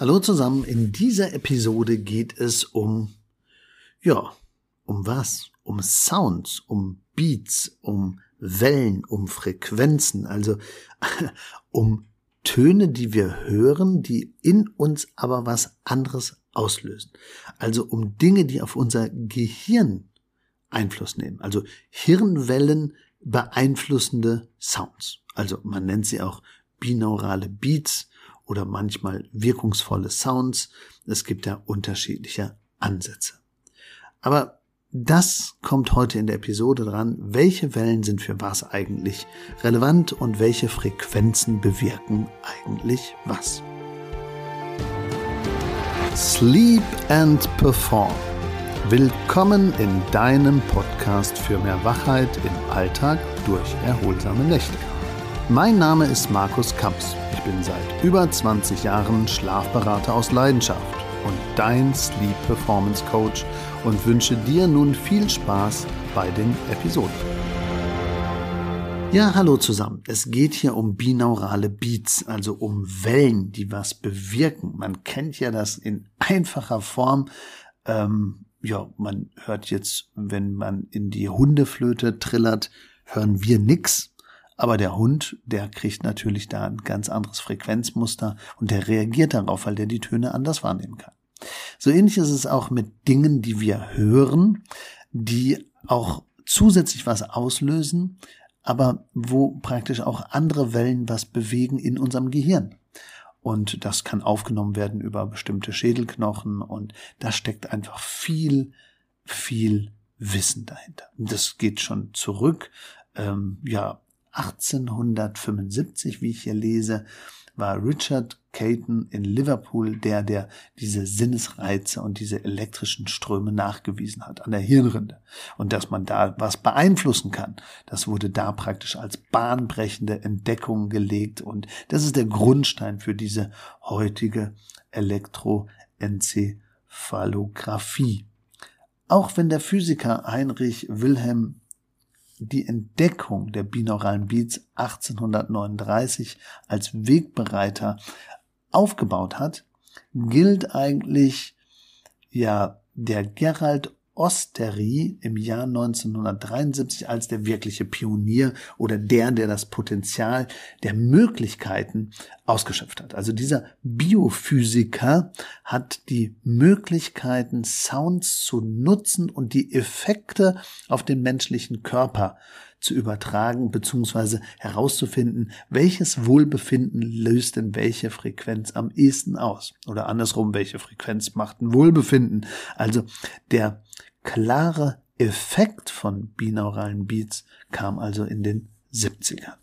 Hallo zusammen, in dieser Episode geht es um, ja, um was? Um Sounds, um Beats, um Wellen, um Frequenzen, also um Töne, die wir hören, die in uns aber was anderes auslösen. Also um Dinge, die auf unser Gehirn Einfluss nehmen. Also Hirnwellen beeinflussende Sounds. Also man nennt sie auch binaurale Beats oder manchmal wirkungsvolle Sounds. Es gibt da unterschiedliche Ansätze. Aber das kommt heute in der Episode dran. Welche Wellen sind für was eigentlich relevant und welche Frequenzen bewirken eigentlich was? Sleep and Perform. Willkommen in deinem Podcast für mehr Wachheit im Alltag durch erholsame Nächte. Mein Name ist Markus Kamps. Ich bin seit über 20 Jahren Schlafberater aus Leidenschaft und dein Sleep Performance Coach und wünsche dir nun viel Spaß bei den Episoden. Ja, hallo zusammen. Es geht hier um binaurale Beats, also um Wellen, die was bewirken. Man kennt ja das in einfacher Form. Ähm, ja, man hört jetzt, wenn man in die Hundeflöte trillert, hören wir nix. Aber der Hund, der kriegt natürlich da ein ganz anderes Frequenzmuster und der reagiert darauf, weil der die Töne anders wahrnehmen kann. So ähnlich ist es auch mit Dingen, die wir hören, die auch zusätzlich was auslösen, aber wo praktisch auch andere Wellen was bewegen in unserem Gehirn. Und das kann aufgenommen werden über bestimmte Schädelknochen und da steckt einfach viel, viel Wissen dahinter. Das geht schon zurück, ähm, ja, 1875, wie ich hier lese, war Richard Caton in Liverpool der, der diese Sinnesreize und diese elektrischen Ströme nachgewiesen hat an der Hirnrinde. Und dass man da was beeinflussen kann, das wurde da praktisch als bahnbrechende Entdeckung gelegt. Und das ist der Grundstein für diese heutige Elektroenzephalographie. Auch wenn der Physiker Heinrich Wilhelm die Entdeckung der binauralen Beats 1839 als Wegbereiter aufgebaut hat, gilt eigentlich ja der Gerald Osteri im Jahr 1973 als der wirkliche Pionier oder der, der das Potenzial der Möglichkeiten ausgeschöpft hat. Also dieser Biophysiker hat die Möglichkeiten, Sounds zu nutzen und die Effekte auf den menschlichen Körper zu übertragen bzw. herauszufinden, welches Wohlbefinden löst denn welche Frequenz am ehesten aus. Oder andersrum, welche Frequenz macht ein Wohlbefinden. Also der klare Effekt von binauralen Beats kam also in den 70ern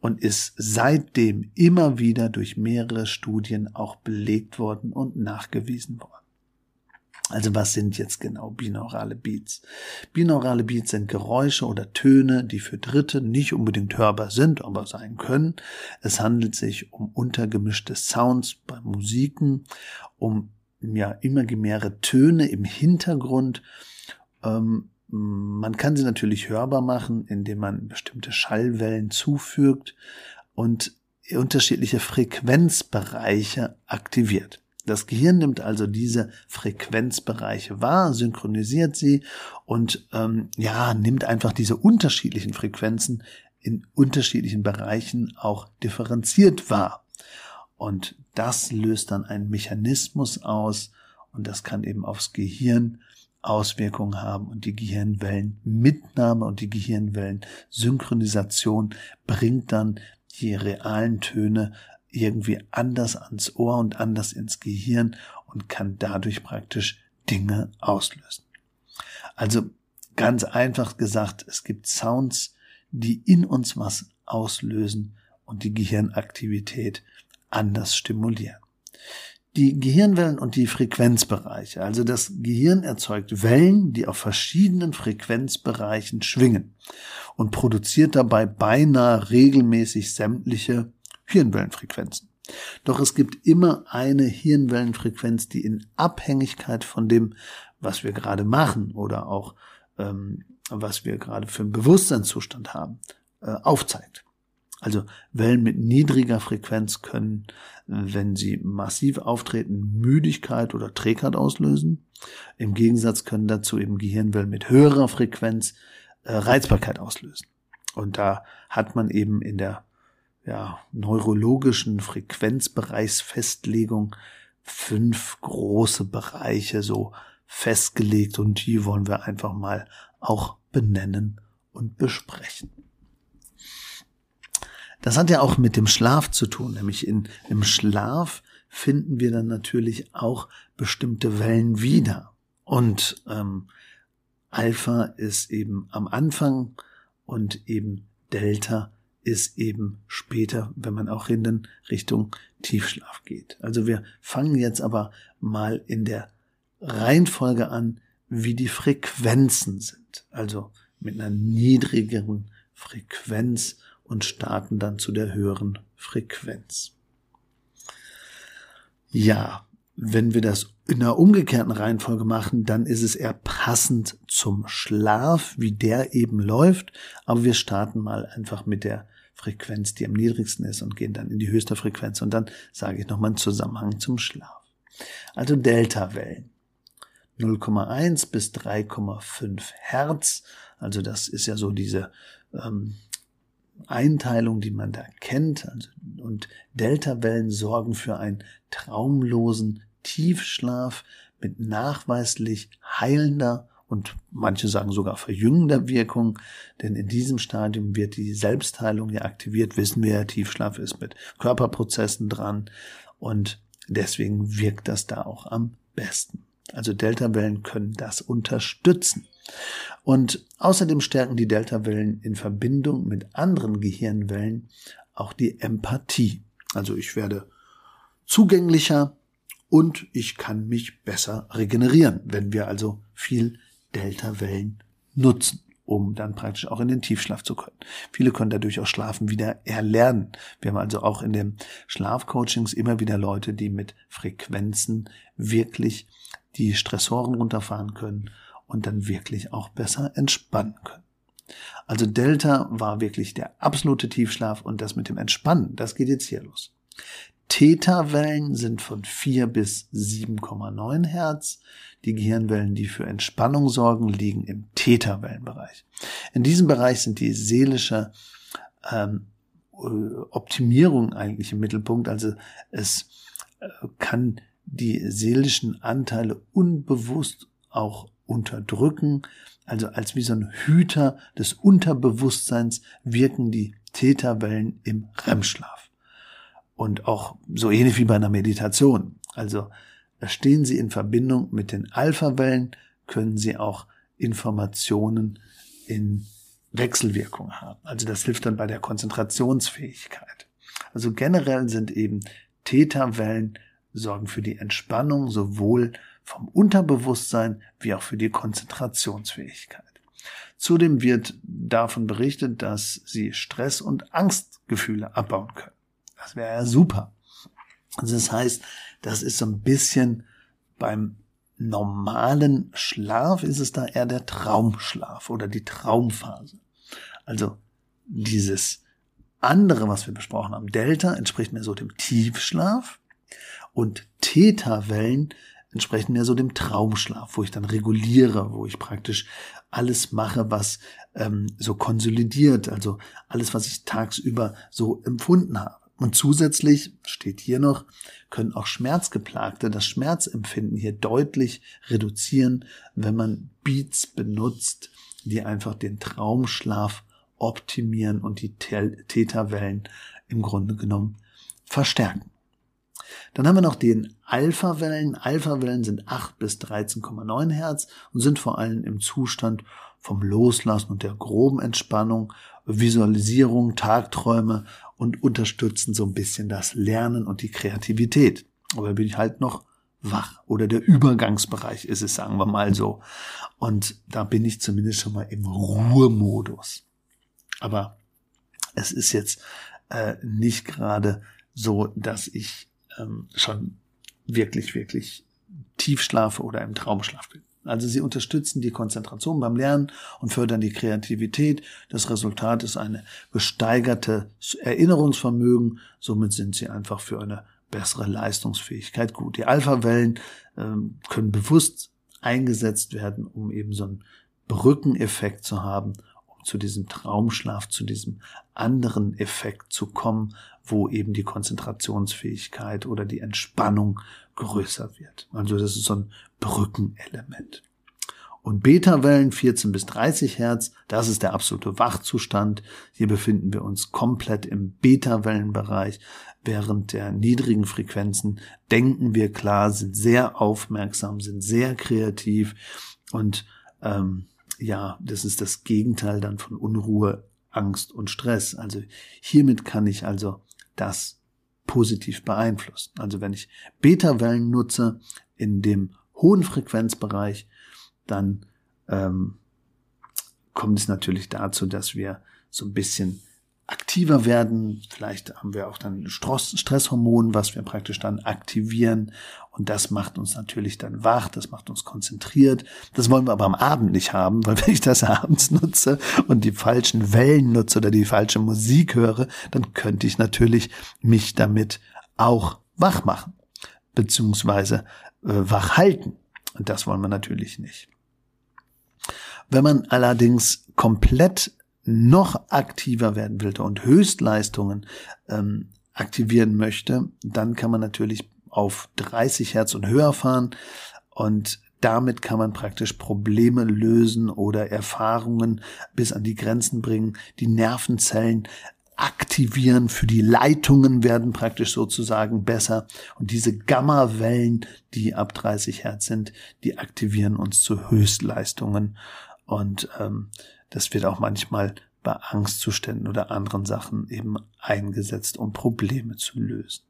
und ist seitdem immer wieder durch mehrere Studien auch belegt worden und nachgewiesen worden. Also was sind jetzt genau binaurale Beats? Binaurale Beats sind Geräusche oder Töne, die für Dritte nicht unbedingt hörbar sind, aber sein können. Es handelt sich um untergemischte Sounds bei Musiken, um ja mehrere Töne im Hintergrund. Ähm, man kann sie natürlich hörbar machen, indem man bestimmte Schallwellen zufügt und unterschiedliche Frequenzbereiche aktiviert. Das Gehirn nimmt also diese Frequenzbereiche wahr, synchronisiert sie und ähm, ja nimmt einfach diese unterschiedlichen Frequenzen in unterschiedlichen Bereichen auch differenziert wahr. Und das löst dann einen Mechanismus aus und das kann eben aufs Gehirn Auswirkungen haben und die Gehirnwellenmitnahme und die Gehirnwellensynchronisation bringt dann die realen Töne irgendwie anders ans Ohr und anders ins Gehirn und kann dadurch praktisch Dinge auslösen. Also ganz einfach gesagt, es gibt Sounds, die in uns was auslösen und die Gehirnaktivität anders stimulieren. Die Gehirnwellen und die Frequenzbereiche. Also das Gehirn erzeugt Wellen, die auf verschiedenen Frequenzbereichen schwingen und produziert dabei beinahe regelmäßig sämtliche Hirnwellenfrequenzen. Doch es gibt immer eine Hirnwellenfrequenz, die in Abhängigkeit von dem, was wir gerade machen oder auch ähm, was wir gerade für einen Bewusstseinszustand haben, äh, aufzeigt. Also Wellen mit niedriger Frequenz können, wenn sie massiv auftreten, Müdigkeit oder Trägheit auslösen. Im Gegensatz können dazu eben Gehirnwellen mit höherer Frequenz äh, Reizbarkeit auslösen. Und da hat man eben in der ja, neurologischen Frequenzbereichsfestlegung fünf große Bereiche so festgelegt und die wollen wir einfach mal auch benennen und besprechen. Das hat ja auch mit dem Schlaf zu tun, nämlich in, im Schlaf finden wir dann natürlich auch bestimmte Wellen wieder. Und ähm, Alpha ist eben am Anfang und eben Delta ist eben später, wenn man auch in den Richtung Tiefschlaf geht. Also wir fangen jetzt aber mal in der Reihenfolge an, wie die Frequenzen sind. Also mit einer niedrigeren Frequenz und starten dann zu der höheren Frequenz. Ja, wenn wir das in einer umgekehrten Reihenfolge machen, dann ist es eher passend zum Schlaf, wie der eben läuft. Aber wir starten mal einfach mit der Frequenz, die am niedrigsten ist und gehen dann in die höchste Frequenz. Und dann sage ich nochmal einen Zusammenhang zum Schlaf. Also Delta-Wellen. 0,1 bis 3,5 Hertz. Also das ist ja so diese ähm, Einteilung, die man da kennt. Also, und Deltawellen sorgen für einen traumlosen Tiefschlaf mit nachweislich heilender und manche sagen sogar verjüngender Wirkung, denn in diesem Stadium wird die Selbstheilung ja aktiviert, wissen wir Tiefschlaf ist mit Körperprozessen dran und deswegen wirkt das da auch am besten. Also Deltawellen können das unterstützen. Und außerdem stärken die Deltawellen in Verbindung mit anderen Gehirnwellen auch die Empathie. Also ich werde zugänglicher und ich kann mich besser regenerieren, wenn wir also viel Deltawellen nutzen, um dann praktisch auch in den Tiefschlaf zu können. Viele können dadurch auch Schlafen wieder erlernen. Wir haben also auch in den Schlafcoachings immer wieder Leute, die mit Frequenzen wirklich die Stressoren runterfahren können und dann wirklich auch besser entspannen können. Also Delta war wirklich der absolute Tiefschlaf und das mit dem Entspannen, das geht jetzt hier los. Theta-Wellen sind von 4 bis 7,9 Hertz. Die Gehirnwellen, die für Entspannung sorgen, liegen im Theta-Wellenbereich. In diesem Bereich sind die seelische ähm, Optimierung eigentlich im Mittelpunkt. Also es äh, kann die seelischen Anteile unbewusst auch unterdrücken. Also als wie so ein Hüter des Unterbewusstseins wirken die Täterwellen im REM-Schlaf. Und auch so ähnlich wie bei einer Meditation. Also stehen sie in Verbindung mit den Alpha-Wellen, können sie auch Informationen in Wechselwirkung haben. Also das hilft dann bei der Konzentrationsfähigkeit. Also generell sind eben Theta-Wellen sorgen für die Entspannung sowohl vom Unterbewusstsein wie auch für die Konzentrationsfähigkeit. Zudem wird davon berichtet, dass sie Stress- und Angstgefühle abbauen können. Das wäre ja super. Also das heißt, das ist so ein bisschen beim normalen Schlaf ist es da eher der Traumschlaf oder die Traumphase. Also dieses andere, was wir besprochen haben, Delta entspricht mehr so dem Tiefschlaf und Theta-Wellen entsprechen mehr so dem Traumschlaf, wo ich dann reguliere, wo ich praktisch alles mache, was ähm, so konsolidiert, also alles, was ich tagsüber so empfunden habe. Und zusätzlich steht hier noch, können auch Schmerzgeplagte das Schmerzempfinden hier deutlich reduzieren, wenn man Beats benutzt, die einfach den Traumschlaf optimieren und die Täterwellen im Grunde genommen verstärken. Dann haben wir noch den Alpha-Wellen. Alpha-Wellen sind 8 bis 13,9 Hertz und sind vor allem im Zustand vom Loslassen und der groben Entspannung, Visualisierung, Tagträume und unterstützen so ein bisschen das Lernen und die Kreativität. Aber bin ich halt noch wach oder der Übergangsbereich ist es, sagen wir mal so. Und da bin ich zumindest schon mal im Ruhemodus. Aber es ist jetzt äh, nicht gerade so, dass ich ähm, schon wirklich, wirklich tief schlafe oder im Traumschlaf bin. Also sie unterstützen die Konzentration beim Lernen und fördern die Kreativität. Das Resultat ist eine gesteigerte Erinnerungsvermögen. Somit sind sie einfach für eine bessere Leistungsfähigkeit gut. Die Alpha-Wellen ähm, können bewusst eingesetzt werden, um eben so einen Brückeneffekt zu haben, um zu diesem Traumschlaf, zu diesem anderen Effekt zu kommen, wo eben die Konzentrationsfähigkeit oder die Entspannung größer wird. Also das ist so ein Brückenelement. Und Beta-Wellen 14 bis 30 Hertz, das ist der absolute Wachzustand. Hier befinden wir uns komplett im Beta-Wellenbereich. Während der niedrigen Frequenzen denken wir klar, sind sehr aufmerksam, sind sehr kreativ und ähm, ja, das ist das Gegenteil dann von Unruhe, Angst und Stress. Also hiermit kann ich also das positiv beeinflussen. Also wenn ich Beta-Wellen nutze in dem hohen Frequenzbereich, dann ähm, kommt es natürlich dazu, dass wir so ein bisschen aktiver werden. Vielleicht haben wir auch dann Stress, Stresshormon, was wir praktisch dann aktivieren. Und das macht uns natürlich dann wach, das macht uns konzentriert. Das wollen wir aber am Abend nicht haben, weil wenn ich das abends nutze und die falschen Wellen nutze oder die falsche Musik höre, dann könnte ich natürlich mich damit auch wach machen, beziehungsweise äh, wach halten. Und das wollen wir natürlich nicht. Wenn man allerdings komplett noch aktiver werden will und Höchstleistungen ähm, aktivieren möchte, dann kann man natürlich auf 30 Hertz und höher fahren. Und damit kann man praktisch Probleme lösen oder Erfahrungen bis an die Grenzen bringen, die Nervenzellen aktivieren, für die Leitungen werden praktisch sozusagen besser. Und diese Gamma-Wellen, die ab 30 Hertz sind, die aktivieren uns zu Höchstleistungen. Und ähm, das wird auch manchmal bei Angstzuständen oder anderen Sachen eben eingesetzt, um Probleme zu lösen.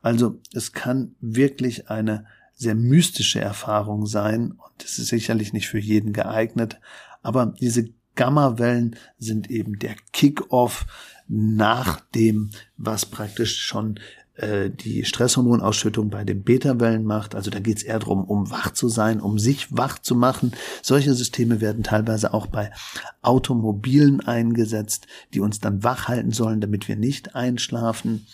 Also es kann wirklich eine sehr mystische Erfahrung sein und es ist sicherlich nicht für jeden geeignet, aber diese Gamma-Wellen sind eben der Kick-off nach dem, was praktisch schon äh, die Stresshormonausschüttung bei den Beta-Wellen macht. Also da geht es eher darum, um wach zu sein, um sich wach zu machen. Solche Systeme werden teilweise auch bei Automobilen eingesetzt, die uns dann wach halten sollen, damit wir nicht einschlafen.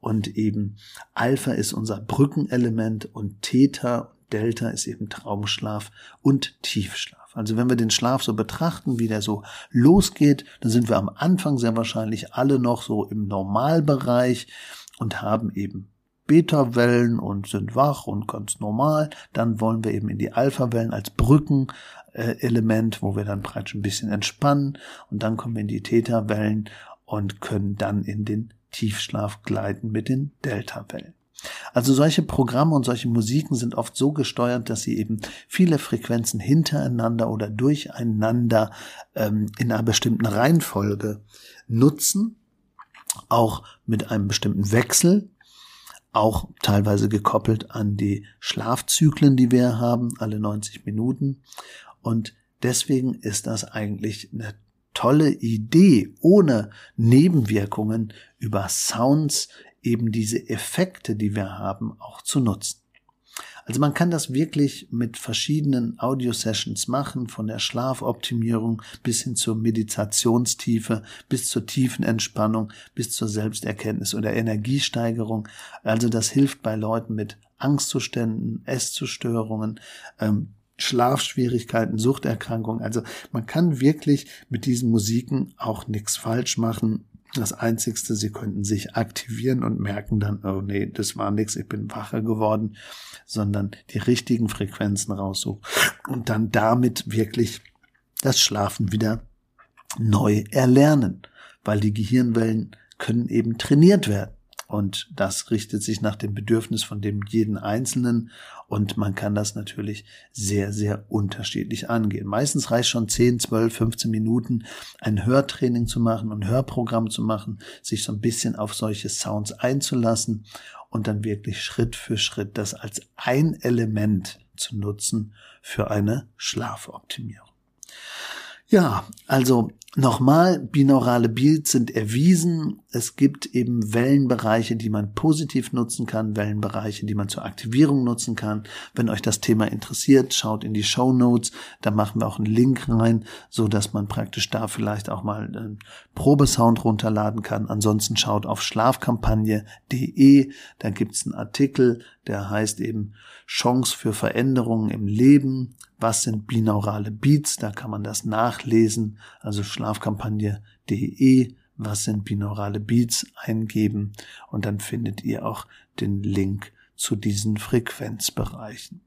Und eben Alpha ist unser Brückenelement und Theta, Delta ist eben Traumschlaf und Tiefschlaf. Also wenn wir den Schlaf so betrachten, wie der so losgeht, dann sind wir am Anfang sehr wahrscheinlich alle noch so im Normalbereich und haben eben Beta-Wellen und sind wach und ganz normal. Dann wollen wir eben in die Alpha-Wellen als Brückenelement, wo wir dann praktisch ein bisschen entspannen. Und dann kommen wir in die Theta-Wellen und können dann in den Tiefschlaf gleiten mit den Delta-Wellen. Also solche Programme und solche Musiken sind oft so gesteuert, dass sie eben viele Frequenzen hintereinander oder durcheinander ähm, in einer bestimmten Reihenfolge nutzen auch mit einem bestimmten Wechsel, auch teilweise gekoppelt an die Schlafzyklen, die wir haben, alle 90 Minuten. Und deswegen ist das eigentlich eine tolle Idee, ohne Nebenwirkungen über Sounds eben diese Effekte, die wir haben, auch zu nutzen. Also man kann das wirklich mit verschiedenen Audio-Sessions machen, von der Schlafoptimierung bis hin zur Meditationstiefe, bis zur tiefen Entspannung, bis zur Selbsterkenntnis oder Energiesteigerung. Also das hilft bei Leuten mit Angstzuständen, Esszustörungen, ähm, Schlafschwierigkeiten, Suchterkrankungen. Also man kann wirklich mit diesen Musiken auch nichts falsch machen das Einzigste, sie könnten sich aktivieren und merken dann, oh nee, das war nix, ich bin wacher geworden, sondern die richtigen Frequenzen raussuchen und dann damit wirklich das Schlafen wieder neu erlernen, weil die Gehirnwellen können eben trainiert werden. Und das richtet sich nach dem Bedürfnis von dem jeden Einzelnen. Und man kann das natürlich sehr, sehr unterschiedlich angehen. Meistens reicht schon 10, 12, 15 Minuten ein Hörtraining zu machen und Hörprogramm zu machen, sich so ein bisschen auf solche Sounds einzulassen und dann wirklich Schritt für Schritt das als ein Element zu nutzen für eine Schlafoptimierung. Ja, also nochmal, binaurale Beats sind erwiesen, es gibt eben Wellenbereiche, die man positiv nutzen kann, Wellenbereiche, die man zur Aktivierung nutzen kann. Wenn euch das Thema interessiert, schaut in die Show Notes, da machen wir auch einen Link rein, so dass man praktisch da vielleicht auch mal einen Probesound runterladen kann. Ansonsten schaut auf schlafkampagne.de, da gibt's einen Artikel, der heißt eben Chance für Veränderungen im Leben. Was sind binaurale Beats? Da kann man das nachlesen. Also schlafkampagne.de was sind binaurale Beats eingeben und dann findet ihr auch den Link zu diesen Frequenzbereichen.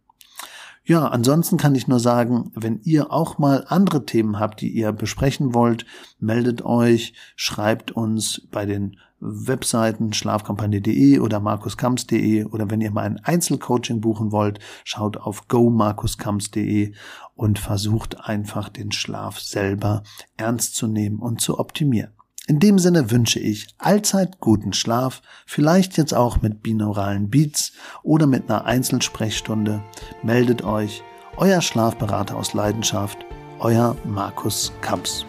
Ja, ansonsten kann ich nur sagen, wenn ihr auch mal andere Themen habt, die ihr besprechen wollt, meldet euch, schreibt uns bei den Webseiten schlafkampagne.de oder markuskamps.de oder wenn ihr mal ein Einzelcoaching buchen wollt, schaut auf gomarkuskamps.de und versucht einfach den Schlaf selber ernst zu nehmen und zu optimieren. In dem Sinne wünsche ich allzeit guten Schlaf, vielleicht jetzt auch mit binauralen Beats oder mit einer Einzelsprechstunde. Meldet euch, euer Schlafberater aus Leidenschaft, euer Markus Kamps.